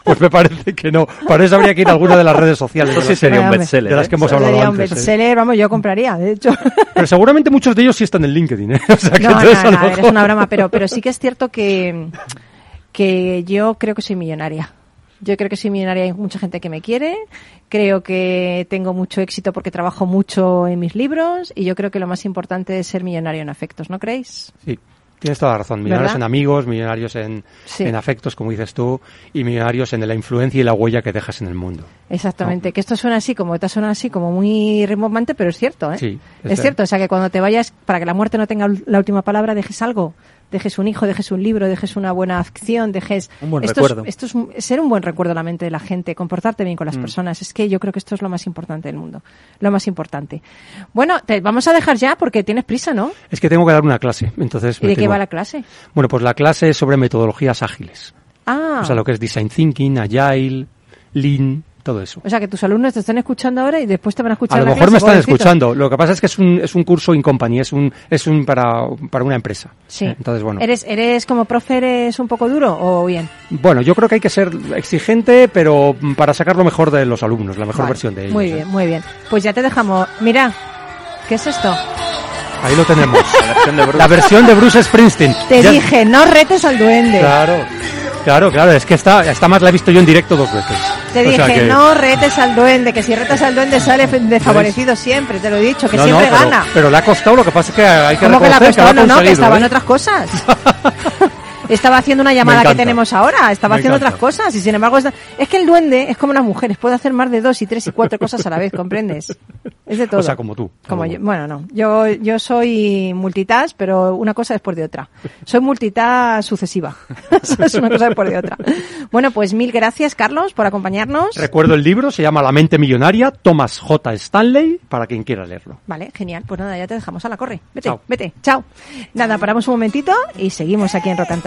Pues me parece que no. Para eso habría que ir a alguna de las redes sociales. Eso sí sería un bestseller. Las ¿eh? que hemos hablado sería un antes. ¿eh? bestseller, vamos, yo compraría, de hecho. Pero seguramente muchos de ellos sí están en LinkedIn, ¿eh? O sea, que No, no, no, ver, es una broma, pero, pero sí que es cierto que, que yo creo que soy millonaria. Yo creo que soy millonaria, hay mucha gente que me quiere, creo que tengo mucho éxito porque trabajo mucho en mis libros y yo creo que lo más importante es ser millonario en afectos, ¿no creéis? Sí, tienes toda la razón. Millonarios ¿Verdad? en amigos, millonarios en, Sí. en afectos, como dices tú, y millonarios en la influencia y la huella que dejas en el mundo. Exactamente, que esto suena así, como te suena así, como muy rimbombante, pero es cierto, ¿eh? Sí, es es cierto, o sea que cuando te vayas, para que la muerte no tenga la última palabra, dejes algo, dejes un hijo, dejes un libro, dejes una buena acción, dejes... Un buen esto recuerdo. Es, esto es ser un buen recuerdo a la mente de la gente, comportarte bien Mm. con las personas, es que yo creo que esto es lo más importante del mundo, lo más importante. Bueno, te vamos a dejar ya porque tienes prisa, ¿no? Es que tengo que dar una clase, entonces... ¿Y de qué va la clase? Bueno, pues la clase es sobre metodologías ágiles. Ah, O sea, lo que es design thinking, agile, lean, todo eso. o sea que tus alumnos te están escuchando ahora y después te van a escuchar A lo la mejor clase, me están pobrecitos. escuchando. Lo que pasa es que es un, es un curso in company, es un, es un para, para una empresa. Sí. Eh, Entonces, bueno. ¿Eres, ¿Eres como profe, eres un poco duro o bien? Bueno, yo creo que hay que ser exigente, pero para sacar lo mejor de los alumnos, la mejor Vale, versión de ellos. Muy ¿eh? bien, muy bien. Pues ya te dejamos. Mira, ¿qué es esto? Ahí lo tenemos. La versión de Bruce. La versión de Bruce Springsteen. Te Ya- dije, no retes al duende. Claro, claro, claro. Es que esta, esta más la he visto yo en directo dos veces. Te O dije, que- no retes al duende, que si retas al duende sale desfavorecido siempre, te lo he dicho, que No, siempre no, pero, gana. Pero le ha costado, lo que pasa es que hay que ¿Cómo que la reconocer que, lo costado? ha No, no, que estaba en ¿eh? otras cosas. Estaba haciendo una llamada que tenemos ahora, estaba Me haciendo encanta. otras cosas y sin embargo está- es que el duende es como las mujeres, puede hacer más de dos y tres y cuatro cosas a la vez, ¿comprendes? Es de todo. O sea, como tú. Como Como- yo, bueno, no, yo, yo soy multitask, pero una cosa después de otra. Soy multitask sucesiva. Es una cosa después de otra. Bueno, pues mil gracias, Carlos, por acompañarnos. Recuerdo el libro, se llama La mente millonaria, Thomas J. Stanley, para quien quiera leerlo. Vale, genial. Pues nada, ya te dejamos a la corre. Vete, Chao. vete. Chao. Nada, paramos un momentito y seguimos aquí en Rock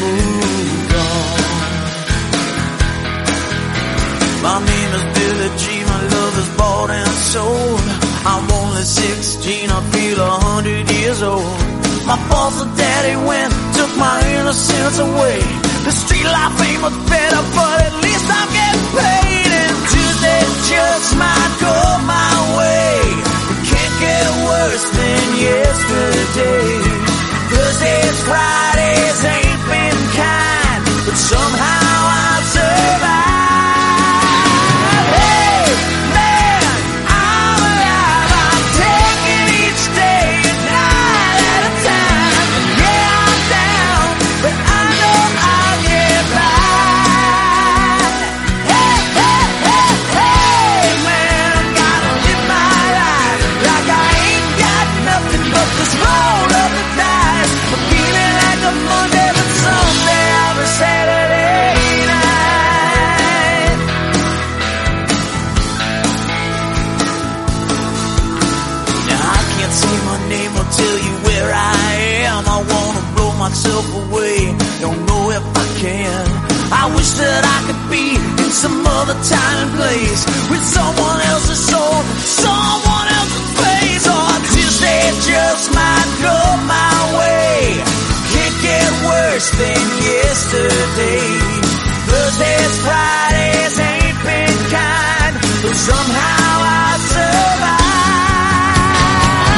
moved on. My name is Billy G, my love is bought and sold. I'm only 16, I feel a hundred years old. My and daddy went, took my innocence away. The street life ain't much better, but at least I'm getting paid. And Tuesday just might go my way. It can't get worse than yesterday. Thursdays, Fridays ain't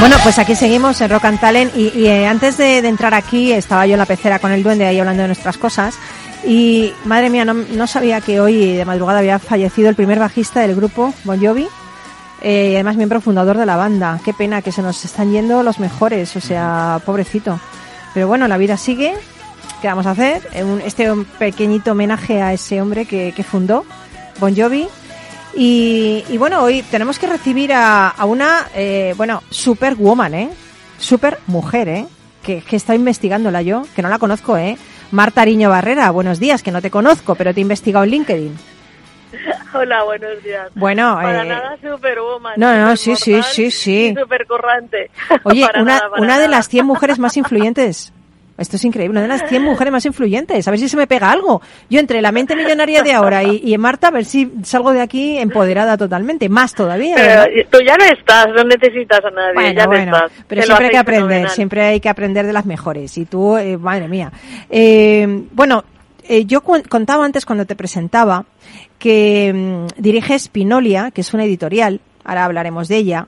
Bueno, pues aquí seguimos en Rock and Talent y, eh, antes de, entrar aquí estaba yo en la pecera con el duende ahí hablando de nuestras cosas y madre mía, no, sabía que hoy de madrugada había fallecido el primer bajista del grupo, Bon Jovi, eh, y además miembro fundador de la banda. Qué pena que se nos están yendo los mejores, o sea, pobrecito. Pero bueno, la vida sigue. ¿Qué vamos a hacer? Eh, Este pequeñito homenaje a ese hombre que fundó Bon Jovi. Y, y bueno, hoy tenemos que recibir a, a una, eh, bueno, superwoman, ¿eh? Super mujer, ¿eh? Que, que está investigándola yo, que no la conozco, ¿eh? Marta Ariño Barrera, buenos días, que no te conozco, pero te he investigado en LinkedIn. Hola, buenos días. Bueno, para eh, nada superwoman. no, no, sí, sí, sí, sí. Supercorrante. Oye, Para una, nada, una de las 100 mujeres más influyentes. Esto es increíble, una de las 100 mujeres más influyentes. A ver si se me pega algo. Yo entre la mente millonaria de ahora y, y Marta, a ver si salgo de aquí empoderada totalmente. Más todavía. ¿verdad? Pero tú ya no estás, no necesitas a nadie, Bueno, ya no bueno, estás. pero siempre hay que aprender, fenomenal. siempre hay que aprender de las mejores. Y tú, eh, madre mía. Eh, bueno, eh, yo contaba antes cuando te presentaba que mm, diriges Pinolia, que es una editorial, ahora hablaremos de ella.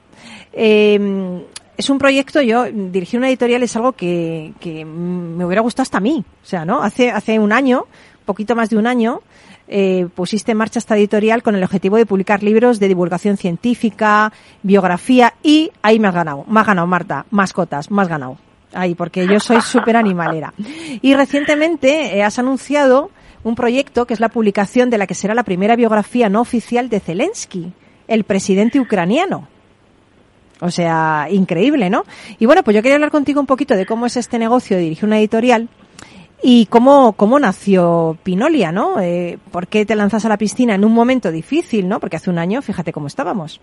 Eh, es un proyecto, yo dirigir una editorial es algo que, que me hubiera gustado hasta a mí. O sea, ¿no? Hace, hace un año, poquito más de un año, eh, pusiste en marcha esta editorial con el objetivo de publicar libros de divulgación científica, biografía y ahí me has ganado, me has ganado Marta, mascotas, me has ganado. Ahí, porque yo soy súper animalera. Y recientemente eh, has anunciado un proyecto que es la publicación de la que será la primera biografía no oficial de Zelensky, el presidente ucraniano. O sea, increíble, ¿no? Y bueno, pues yo quería hablar contigo un poquito de cómo es este negocio de dirigir una editorial y cómo, cómo nació Pinolia, ¿no? Eh, ¿Por qué te lanzas a la piscina en un momento difícil, ¿no? Porque hace un año, fíjate cómo estábamos.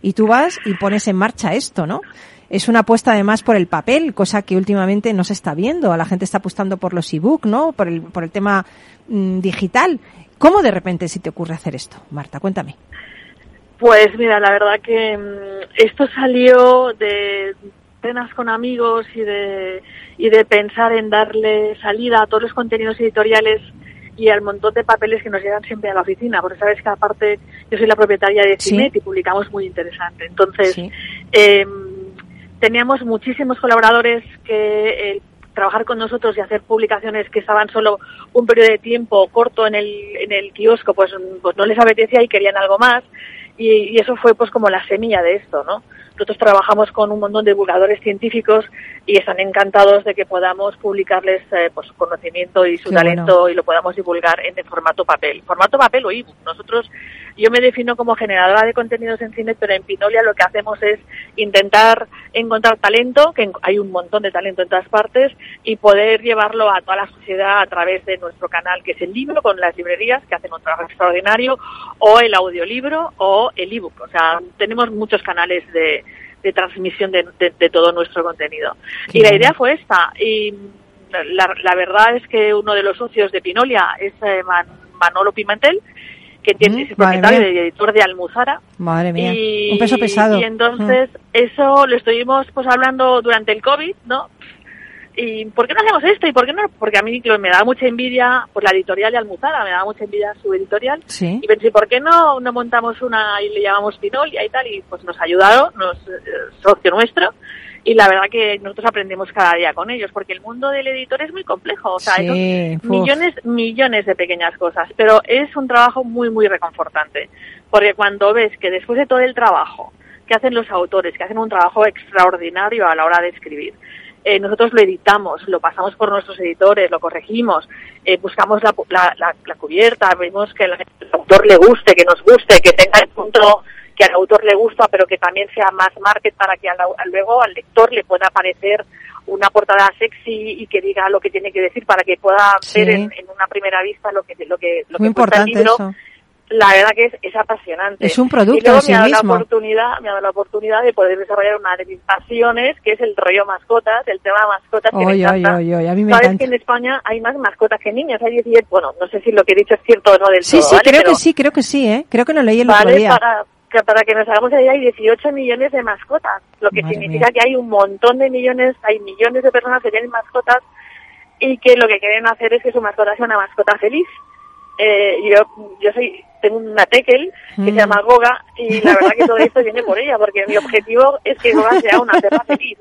Y tú vas y pones en marcha esto, ¿no? Es una apuesta además por el papel, cosa que últimamente no se está viendo. La gente está apostando por los ebook, ¿no? Por el, por el tema mm, digital. ¿Cómo de repente se te ocurre hacer esto, Marta? Cuéntame. Pues mira, la verdad que mm, esto salió de cenas con amigos y de, y de pensar en darle salida a todos los contenidos editoriales y al montón de papeles que nos llegan siempre a la oficina, porque sabes que aparte yo soy la propietaria de Sí. CIMET y publicamos muy interesante. Entonces, Sí. eh, teníamos muchísimos colaboradores que el trabajar con nosotros y hacer publicaciones que estaban solo un periodo de tiempo corto en el, en el kiosco, pues, pues no les apetecía y querían algo más. Y, y eso fue pues como la semilla de esto, ¿no? Nosotros trabajamos con un montón de divulgadores científicos y están encantados de que podamos publicarles eh, pues, su conocimiento y su Qué talento bueno. y lo podamos divulgar en el formato papel. Formato papel o ebook. Nosotros, yo me defino como generadora de contenidos en cine, pero en Pinolia lo que hacemos es intentar encontrar talento, que hay un montón de talento en todas partes, y poder llevarlo a toda la sociedad a través de nuestro canal, que es el libro, con las librerías, que hacen un trabajo extraordinario, o el audiolibro o el ebook. O sea, tenemos muchos canales de, de transmisión de, de- de todo nuestro contenido. Qué y la idea fue esta. Y la, la verdad es que uno de los socios de Pinolia es eh, Man- Manolo Pimentel, que tiene, Mm, es propietario y editor de Almuzara. Madre mía. Y, un peso pesado. Mm. Y entonces eso lo estuvimos pues hablando durante el COVID, ¿no? ¿Y por qué no hacemos esto? ¿Y por qué no? Porque a mí me da mucha envidia por la editorial de Almuzara, me da mucha envidia su editorial. Sí. Y pensé, ¿por qué no, no montamos una y le llamamos Pinolia y tal? Y pues nos ayudaron, nos, eh, socio nuestro. Y la verdad que nosotros aprendemos cada día con ellos, porque el mundo del editor es muy complejo. O sea, Sí, millones, millones de pequeñas cosas. Pero es un trabajo muy, muy reconfortante. Porque cuando ves que después de todo el trabajo que hacen los autores, que hacen un trabajo extraordinario a la hora de escribir, eh, nosotros lo editamos, lo pasamos por nuestros editores, lo corregimos, eh, buscamos la, la, la- la cubierta, vemos que el autor le guste, que nos guste, que tenga el punto que al autor le gusta, pero que también sea más market para que al- al- luego al lector le pueda parecer una portada sexy y que diga lo que tiene que decir para que pueda Sí. ver en, en una primera vista lo que lo que lo Muy que el libro eso. La verdad que es, es apasionante. Es un producto y luego en sí me ha dado mismo. La oportunidad, me ha dado la oportunidad de poder desarrollar una de mis pasiones, que es el rollo mascotas, el tema mascotas, que me Oy, oy, encanta. oy, oy, a mí me Sabes encanta. que en España hay más mascotas que niños, hay 17, bueno, no sé si lo que he dicho es cierto o no del Sí, todo, sí, ¿vale? creo Pero- que sí, creo que sí, ¿eh? Creo que lo leí el otro Vale, día. para, que para que nos hagamos idea, hay 18 millones de mascotas, lo que Madre significa mía. que hay un montón de millones, hay millones de personas que tienen mascotas y que lo que quieren hacer es que su mascota sea una mascota feliz. Eh, yo, yo soy, tengo una tekel que Mm. se llama Goga y la verdad que todo esto viene por ella, porque mi objetivo es que Goga sea una perra feliz.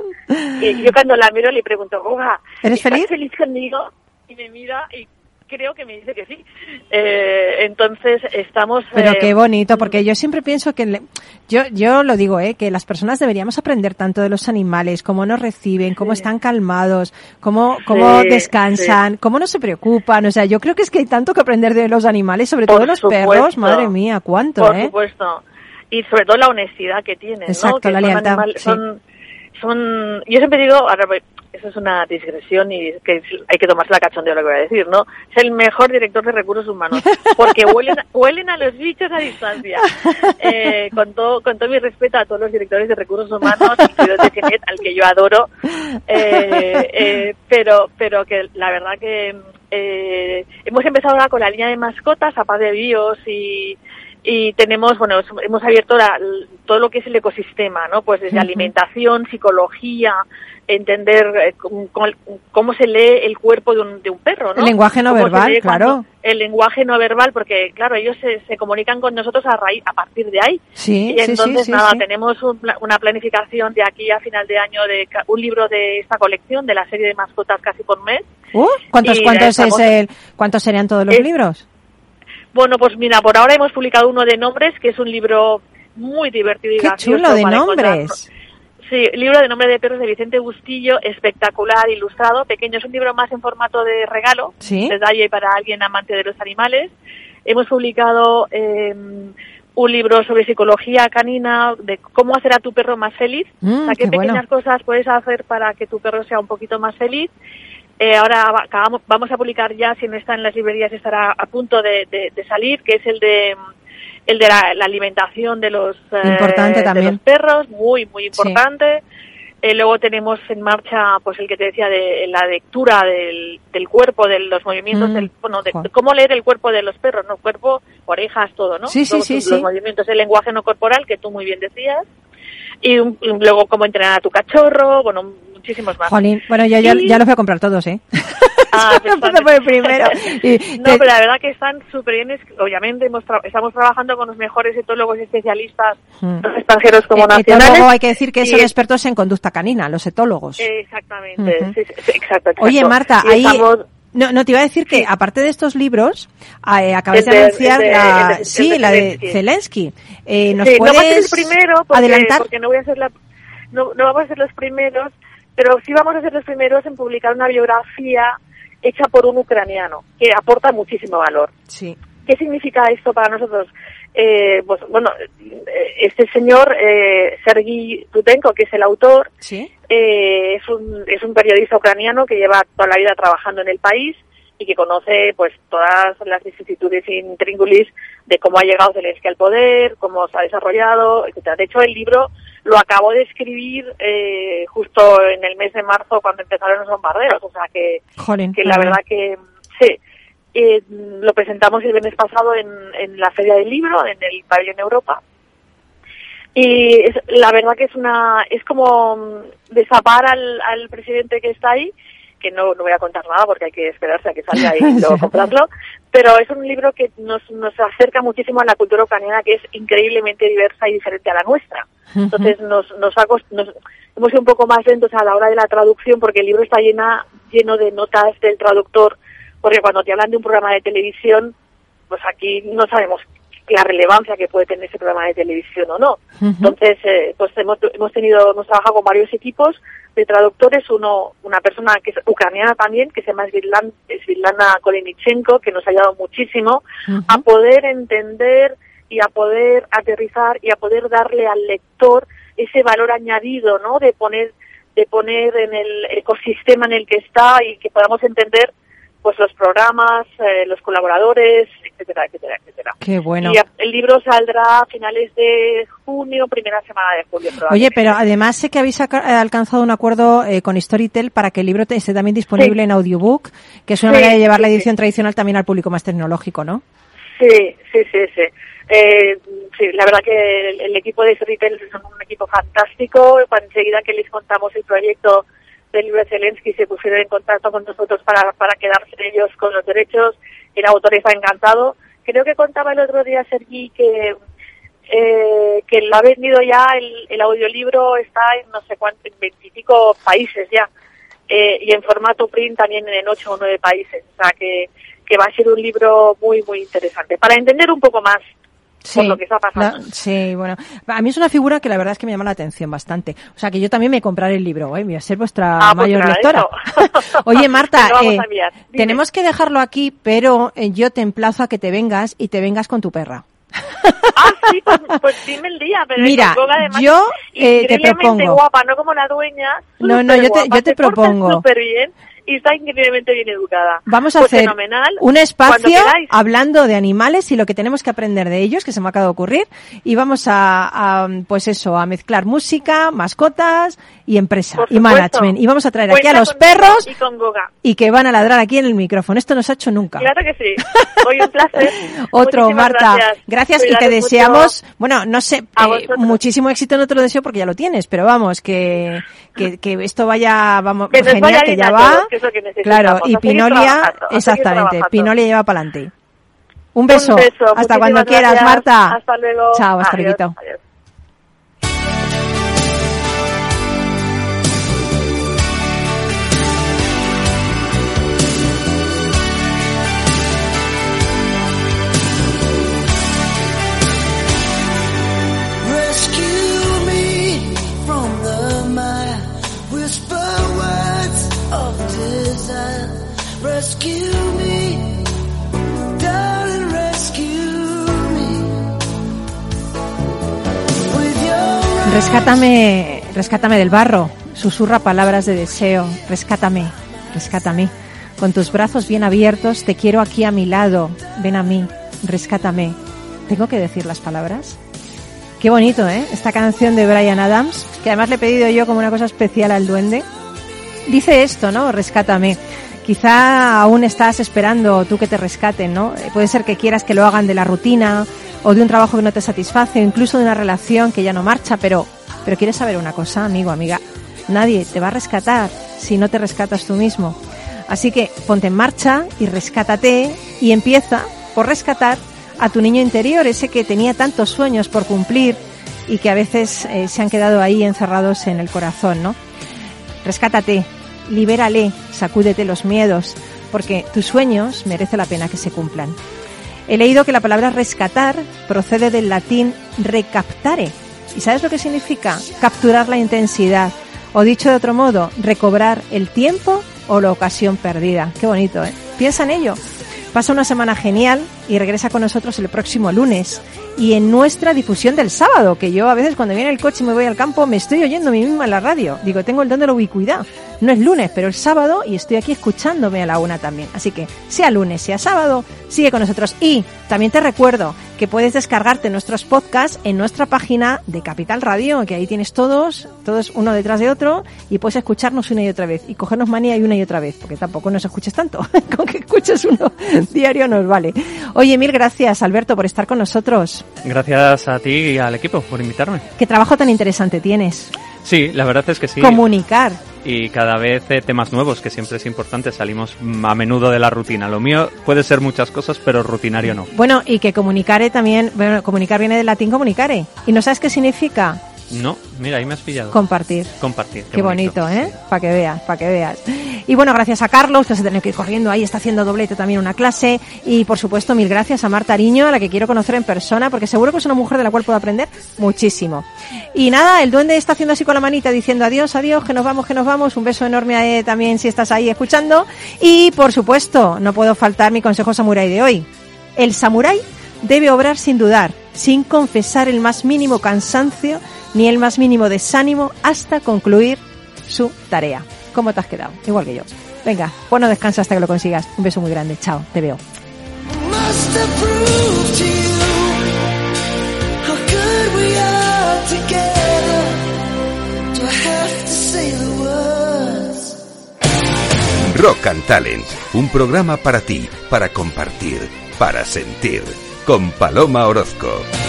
Y yo cuando la miro le pregunto, Goga, ¿Eres ¿estás feliz? feliz conmigo? Y me mira y creo que me dice que sí. Eh, entonces estamos... Pero eh, qué bonito, porque yo siempre pienso que, le- yo, yo lo digo, ¿eh? que las personas deberíamos aprender tanto de los animales, cómo nos reciben, cómo están calmados, cómo, cómo Sí, descansan, cómo no se preocupan. O sea, yo creo que es que hay tanto que aprender de los animales, sobre todo los supuesto. perros. Madre mía, cuánto, Por ¿eh? supuesto. Y sobre todo la honestidad que tienen, ¿no? Exacto, Que la son lealtad, animal- sí. son, son, yo siempre digo, ahora eso es una digresión y que hay que tomarse la cachondeo lo que voy a decir, ¿no? Es el mejor director de recursos humanos, porque huelen, huelen a los bichos a distancia. Eh, con todo, con todo mi respeto a todos los directores de recursos humanos, de Cinet, al que yo adoro, eh, eh, pero, pero que la verdad que eh, hemos empezado ahora con la línea de mascotas, a paz de bios y, y tenemos, bueno, hemos abierto la- todo lo que es el ecosistema, ¿no? Pues desde alimentación, psicología, entender eh, cómo, cómo- se lee el cuerpo de un, de un perro, ¿no? El lenguaje no verbal, claro. El lenguaje no verbal, porque claro, ellos se, se comunican con nosotros a raíz, a partir de ahí. Sí, y sí, entonces sí, nada, tenemos un una planificación de aquí a final de año de un libro de esta colección, de la serie de mascotas casi por mes. Uh, ¿Cuántos, cuántos, estamos- es el, ¿Cuántos serían todos los Es- libros? Bueno, pues mira, por ahora hemos publicado uno de nombres, que es un libro muy divertido y Qué chulo de nombres. Sí, libro de nombre de perros de Vicente Bustillo, espectacular, ilustrado, pequeño. Es un libro más en formato de regalo, Sí. detalle para alguien amante de los animales. Hemos publicado eh, un libro sobre psicología canina, de cómo hacer a tu perro más feliz. Mm, o sea, qué, qué bueno. pequeñas cosas puedes hacer para que tu perro sea un poquito más feliz. Eh, ahora acabamos, vamos a publicar ya, si no está en las librerías, estará a punto de, de- de salir, que es el de el de la, la alimentación de los, eh, de los perros, muy, muy Sí. importante. Eh, luego tenemos en marcha, pues el que te decía, de la lectura del, del cuerpo, de los movimientos, Mm, del, bueno, de, cómo leer el cuerpo de los perros, ¿no? Cuerpo, orejas, todo, ¿no? Sí, sí, Todos sí, los sí. movimientos, el lenguaje no corporal, que tú muy bien decías. Y, un- y luego cómo entrenar a tu cachorro, bueno, muchísimos más. Jolín, bueno, yo ya, Y- ya los voy a comprar todos, ¿eh? Ah, empiezo por el primero. Y no, te- pero la verdad que están súper bien. Obviamente hemos tra- estamos trabajando con los mejores etólogos y especialistas, tanto extranjeros como Eh, nacionales. etólogo hay que decir que Y- son expertos en conducta canina, los etólogos. Exactamente, Ujú. sí, sí, sí, exacto, exacto. Oye, Marta, ahí... estamos- No, no, te iba a decir que, aparte de estos libros, eh, acabas de de- anunciar de- la, de- sí, la de Zelensky. Eh, ¿Nos Sí, no va a ser puedes el primero porque, adelantar? porque no voy a ser la no, no vamos a ser los primeros, pero sí vamos a ser los primeros en publicar una biografía hecha por un ucraniano que aporta muchísimo valor. Sí. ¿Qué significa esto para nosotros? Eh, pues bueno, eh, este señor eh, Sergei Tutenko, que es el autor, Sí. eh, es un es un periodista ucraniano que lleva toda la vida trabajando en el país y que conoce pues todas las vicisitudes intríngulis de cómo ha llegado Zelensky al poder, cómo se ha desarrollado, etcétera. De hecho, el libro lo acabo de escribir eh, justo en el mes de marzo cuando empezaron los bombardeos, o sea que Jolín. que la verdad que sí. Eh, lo presentamos el viernes pasado en, en la Feria del Libro, en el Pabellón Europa. Y es- la verdad que es una es como mm, destapar al, al presidente que está ahí, que no, no voy a contar nada porque hay que esperarse a que salga y luego comprarlo, pero es un libro que nos, nos acerca muchísimo a la cultura ucraniana que es increíblemente diversa y diferente a la nuestra. Entonces nos, nos, ha cost- nos- hemos sido un poco más lentos a la hora de la traducción porque el libro está llena, lleno de notas del traductor, porque cuando te hablan de un programa de televisión, pues aquí no sabemos la relevancia que puede tener ese programa de televisión o no. Entonces, eh, pues hemos, hemos tenido, hemos trabajado con varios equipos de traductores, uno, una persona que es ucraniana también, que se llama Svitlana, Svitlana Kolenichenko, que nos ha ayudado muchísimo a poder entender y a poder aterrizar y a poder darle al lector ese valor añadido, ¿no? De poner, de poner en el ecosistema en el que está y que podamos entender pues los programas, eh, los colaboradores, etcétera, etcétera, etcétera. Qué bueno. Y el libro saldrá a finales de junio, primera semana de julio. Oye, pero además sé que habéis eh, alcanzado un acuerdo eh, con Storytel para que el libro esté también disponible Sí. en audiobook, que es una Sí, manera de llevar sí, la edición tradicional también al público más tecnológico, ¿no? Sí, sí, sí, sí. Eh, sí, la verdad que el, el equipo de Storytel son un equipo fantástico. Enseguida que les contamos el proyecto del libro Zelensky se pusieron en contacto con nosotros para, para quedarse ellos con los derechos. El autor está encantado. Creo que contaba el otro día Sergi que eh, que lo ha vendido ya, el, el audiolibro está en no sé cuánto, en veintipico países ya. Eh, y en formato print también en ocho o nueve países. O sea que, que va a ser un libro muy, muy interesante. Para entender un poco más por lo que está pasando. la- sí, bueno. A mí es una figura que la verdad es que me llama la atención bastante. O sea, que yo también me compraré el libro, ¿eh? Voy a ser vuestra Ah, pues mayor nada, lectora. Oye, Marta, eh, tenemos que dejarlo aquí, pero eh, yo te emplazo a que te vengas y te vengas con tu perra. Ah, sí, pues, pues dime el día. Pero Mira, además, yo, eh, te propongo. guapa, no como la dueña. No, no, yo te- yo te propongo. súper bien y está increíblemente bien educada. Vamos a Pues hacer fenomenal. un espacio hablando de animales y lo que tenemos que aprender de ellos, que se me acaba de ocurrir, y vamos a, a, pues eso, a mezclar música, mascotas y empresa y management. Y vamos a traer aquí a los perros Y con Goga. y que van a ladrar aquí en el micrófono. Esto no se ha hecho nunca. Claro que sí. Hoy un placer. Otro, Muchísimas Marta. Gracias, y te mucho. deseamos, bueno, no sé, eh, muchísimo éxito no te lo deseo porque ya lo tienes, pero vamos, que, que, que esto vaya, vamos, Que genial, vaya que ya va. todos, es lo que necesitamos, claro, y Pinolia, exactamente. Pinolia lleva para adelante. Un beso. Un beso. Hasta cuando quieras, gracias. Marta. Hasta luego. Chao, hasta luego. Rescátame, rescátame del barro. Susurra palabras de deseo. Rescátame, rescátame. Con tus brazos bien abiertos, te quiero aquí a mi lado. Ven a mí, rescátame. ¿Tengo que decir las palabras? Qué bonito, ¿eh? Esta canción de Brian Adams, que además le he pedido yo como una cosa especial al duende. Dice esto, ¿no? Rescátame. Quizá aún estás esperando tú que te rescaten, ¿no? Eh, Puede ser que quieras que lo hagan de la rutina o de un trabajo que no te satisface o incluso de una relación que ya no marcha, pero, pero quieres saber una cosa, amigo, amiga. Nadie te va a rescatar si no te rescatas tú mismo. Así que ponte en marcha y rescátate y empieza por rescatar a tu niño interior, ese que tenía tantos sueños por cumplir y que a veces eh, se han quedado ahí encerrados en el corazón, ¿no? Rescátate, libérale, sacúdete los miedos, porque tus sueños merece la pena que se cumplan. He leído que la palabra rescatar procede del latín recaptare. ¿Y sabes lo que significa? Capturar la intensidad. O dicho de otro modo, recobrar el tiempo o la ocasión perdida. Qué bonito, ¿eh? Piensa en ello. Pasa una semana genial y regresa con nosotros el próximo lunes. Y en nuestra difusión del sábado, que yo a veces cuando viene el coche y me voy al campo me estoy oyendo a mí misma en la radio. Digo, tengo el don de la ubicuidad. No es lunes, pero el sábado y estoy aquí escuchándome a la una también. Así que, sea lunes, sea sábado, sigue con nosotros. Y también te recuerdo que puedes descargarte nuestros podcasts en nuestra página de Capital Radio, que ahí tienes todos, todos uno detrás de otro, y puedes escucharnos una y otra vez, y cogernos manía y una y otra vez, porque tampoco nos escuches tanto. con que escuches uno diario nos vale. Oye, mil gracias, Alberto, por estar con nosotros. Gracias a ti y al equipo por invitarme. Qué trabajo tan interesante tienes. Sí, la verdad es que sí. Comunicar. Y cada vez eh, temas nuevos, que siempre es importante. Salimos a menudo de la rutina. Lo mío puede ser muchas cosas, pero rutinario no. Bueno, y que comunicare también, bueno, comunicar viene del latín comunicare. ¿Y no sabes qué significa? No, mira, ahí me has pillado. Compartir. Compartir. Qué, bonito, ¿eh? Para que veas, para que veas. Y bueno, gracias a Carlos, que se tiene que ir corriendo ahí, está haciendo doblete también una clase. Y por supuesto, mil gracias a Marta Ariño, a la que quiero conocer en persona, porque seguro que es una mujer de la cual puedo aprender muchísimo. Y nada, el duende está haciendo así con la manita, diciendo adiós, adiós, que nos vamos, que nos vamos. Un beso enorme eh, también si estás ahí escuchando. Y por supuesto, no puedo faltar mi consejo samurái de hoy. El samurái debe obrar sin dudar, sin confesar el más mínimo cansancio ni el más mínimo desánimo hasta concluir su tarea. ¿Cómo te has quedado? Igual que yo. Venga, pues no descansa hasta que lo consigas. Un beso muy grande. Chao, te veo. Rock and Talent, un programa para ti, para compartir, para sentir, con Paloma Orozco.